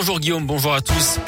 Bonjour Guillaume, bonjour à tous.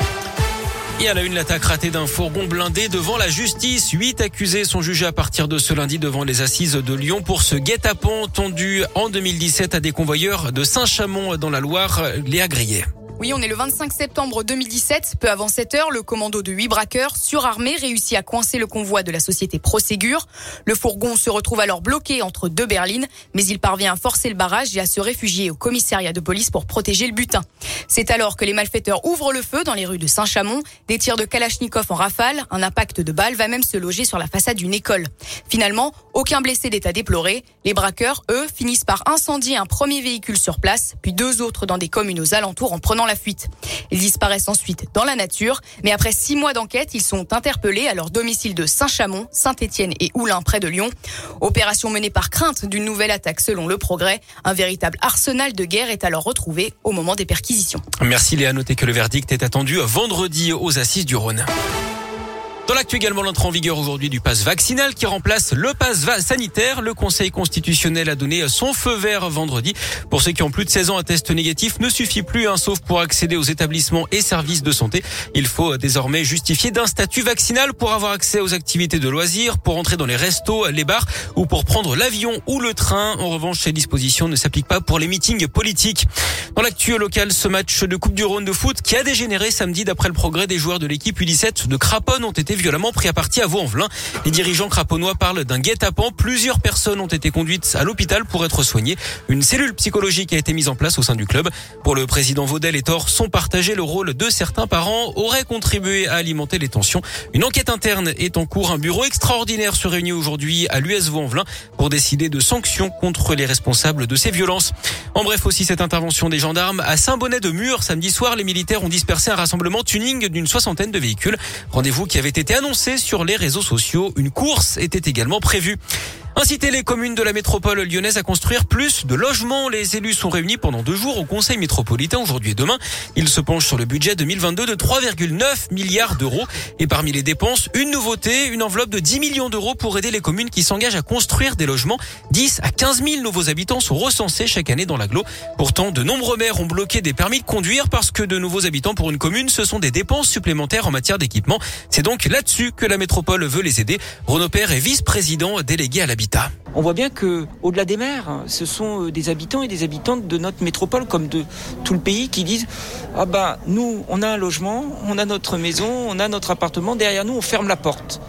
Et à la une, l'attaque ratée d'un fourgon blindé devant la justice. Huit accusés sont jugés à partir de ce lundi devant les assises de Lyon pour ce guet-apens tendu en 2017 à des convoyeurs de Saint-Chamond dans la Loire, Léa Grillet. Oui, on est le 25 septembre 2017. Peu avant 7 heures, le commando de huit braqueurs surarmés réussit à coincer le convoi de la société Proségur. Le fourgon se retrouve alors bloqué entre deux berlines, mais il parvient à forcer le barrage et à se réfugier au commissariat de police pour protéger le butin. C'est alors que les malfaiteurs ouvrent le feu dans les rues de Saint-Chamond. Des tirs de Kalachnikov en rafale, un impact de balles va même se loger sur la façade d'une école. Finalement, aucun blessé d'état déploré. Les braqueurs, eux, finissent par incendier un premier véhicule sur place, puis deux autres dans des communes aux alentours en prenant fuite. Ils disparaissent ensuite dans la nature, mais après six mois d'enquête, ils sont interpellés à leur domicile de Saint-Chamond, Saint-Étienne et Oulin près de Lyon. Opération menée par crainte d'une nouvelle attaque selon le progrès. Un véritable arsenal de guerre est alors retrouvé au moment des perquisitions. Merci Léa. Notez que le verdict est attendu vendredi aux assises du Rhône. Dans l'actu également, l'entrée en vigueur aujourd'hui du pass vaccinal qui remplace le pass sanitaire. Le Conseil constitutionnel a donné son feu vert vendredi. Pour ceux qui ont plus de 16 ans, un test négatif ne suffit plus, hein, sauf pour accéder aux établissements et services de santé. Il faut désormais justifier d'un statut vaccinal pour avoir accès aux activités de loisirs, pour entrer dans les restos, les bars ou pour prendre l'avion ou le train. En revanche, ces dispositions ne s'appliquent pas pour les meetings politiques. Dans l'actu local, ce match de Coupe du Rhône de foot qui a dégénéré samedi d'après le progrès des joueurs de l'équipe U17 de Craponne ont été violemment pris à partie à Vaux-en-Velin. Les dirigeants craponnois parlent d'un guet-apens. Plusieurs personnes ont été conduites à l'hôpital pour être soignées. Une cellule psychologique a été mise en place au sein du club. Pour le président Vaudel et Thor sont partagés. Le rôle de certains parents aurait contribué à alimenter les tensions. Une enquête interne est en cours. Un bureau extraordinaire se réunit aujourd'hui à l'US Vaux-en-Velin pour décider de sanctions contre les responsables de ces violences. En bref, aussi cette intervention des gendarmes à Saint-Bonnet de Mur. Samedi soir, les militaires ont dispersé un rassemblement tuning d'une soixantaine de véhicules. Rendez-vous qui avait été annoncé sur les réseaux sociaux. Une course était également prévue. Inciter les communes de la métropole lyonnaise à construire plus de logements. Les élus sont réunis pendant deux jours au Conseil métropolitain aujourd'hui et demain. Ils se penchent sur le budget 2022 de 3,9 milliards d'euros. Et parmi les dépenses, une nouveauté, une enveloppe de 10 millions d'euros pour aider les communes qui s'engagent à construire des logements. 10 à 15 000 nouveaux habitants sont recensés chaque année dans l'agglo. Pourtant, de nombreux maires ont bloqué des permis de conduire parce que de nouveaux habitants pour une commune, ce sont des dépenses supplémentaires en matière d'équipement. C'est donc là-dessus que la métropole veut les aider. Renaud Père est vice-président délégué à la on voit bien que, au-delà des maires, ce sont euh, des habitants et des habitantes de notre métropole, comme de tout le pays, qui disent ah bah nous, on a un logement, on a notre maison, on a notre appartement, derrière nous, on ferme la porte.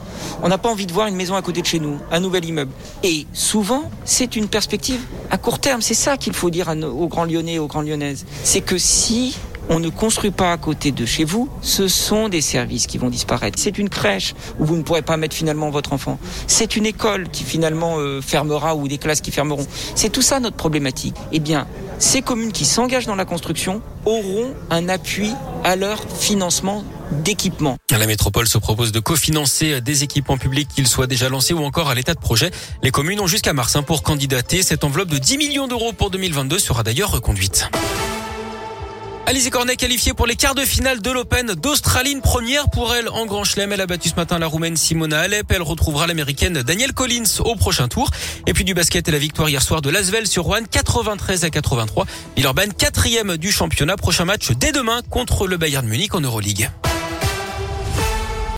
On n'a pas envie de voir une maison à côté de chez nous, un nouvel immeuble. Et souvent, c'est une perspective à court terme. C'est ça qu'il faut dire aux grands Lyonnais, aux grandes Lyonnaises. C'est que si on ne construit pas à côté de chez vous, ce sont des services qui vont disparaître. C'est une crèche où vous ne pourrez pas mettre finalement votre enfant. C'est une école qui finalement euh, fermera ou des classes qui fermeront. C'est tout ça notre problématique. Eh bien, ces communes qui s'engagent dans la construction auront un appui à leur financement d'équipement. La métropole se propose de cofinancer des équipements publics qu'ils soient déjà lancés ou encore à l'état de projet. Les communes ont jusqu'à mars hein, pour candidater. Cette enveloppe de 10 millions d'euros pour 2022 sera d'ailleurs reconduite. Alizé Cornet qualifiée pour les quarts de finale de l'Open d'Australie. première pour elle en Grand Chelem. Elle a battu ce matin la Roumaine Simona Alep. Elle retrouvera l'Américaine Danielle Collins au prochain tour. Et puis du basket et la victoire hier soir de Lasvel sur Rouen 93 à 83. Villeurbanne quatrième du championnat. Prochain match dès demain contre le Bayern Munich en Euroleague.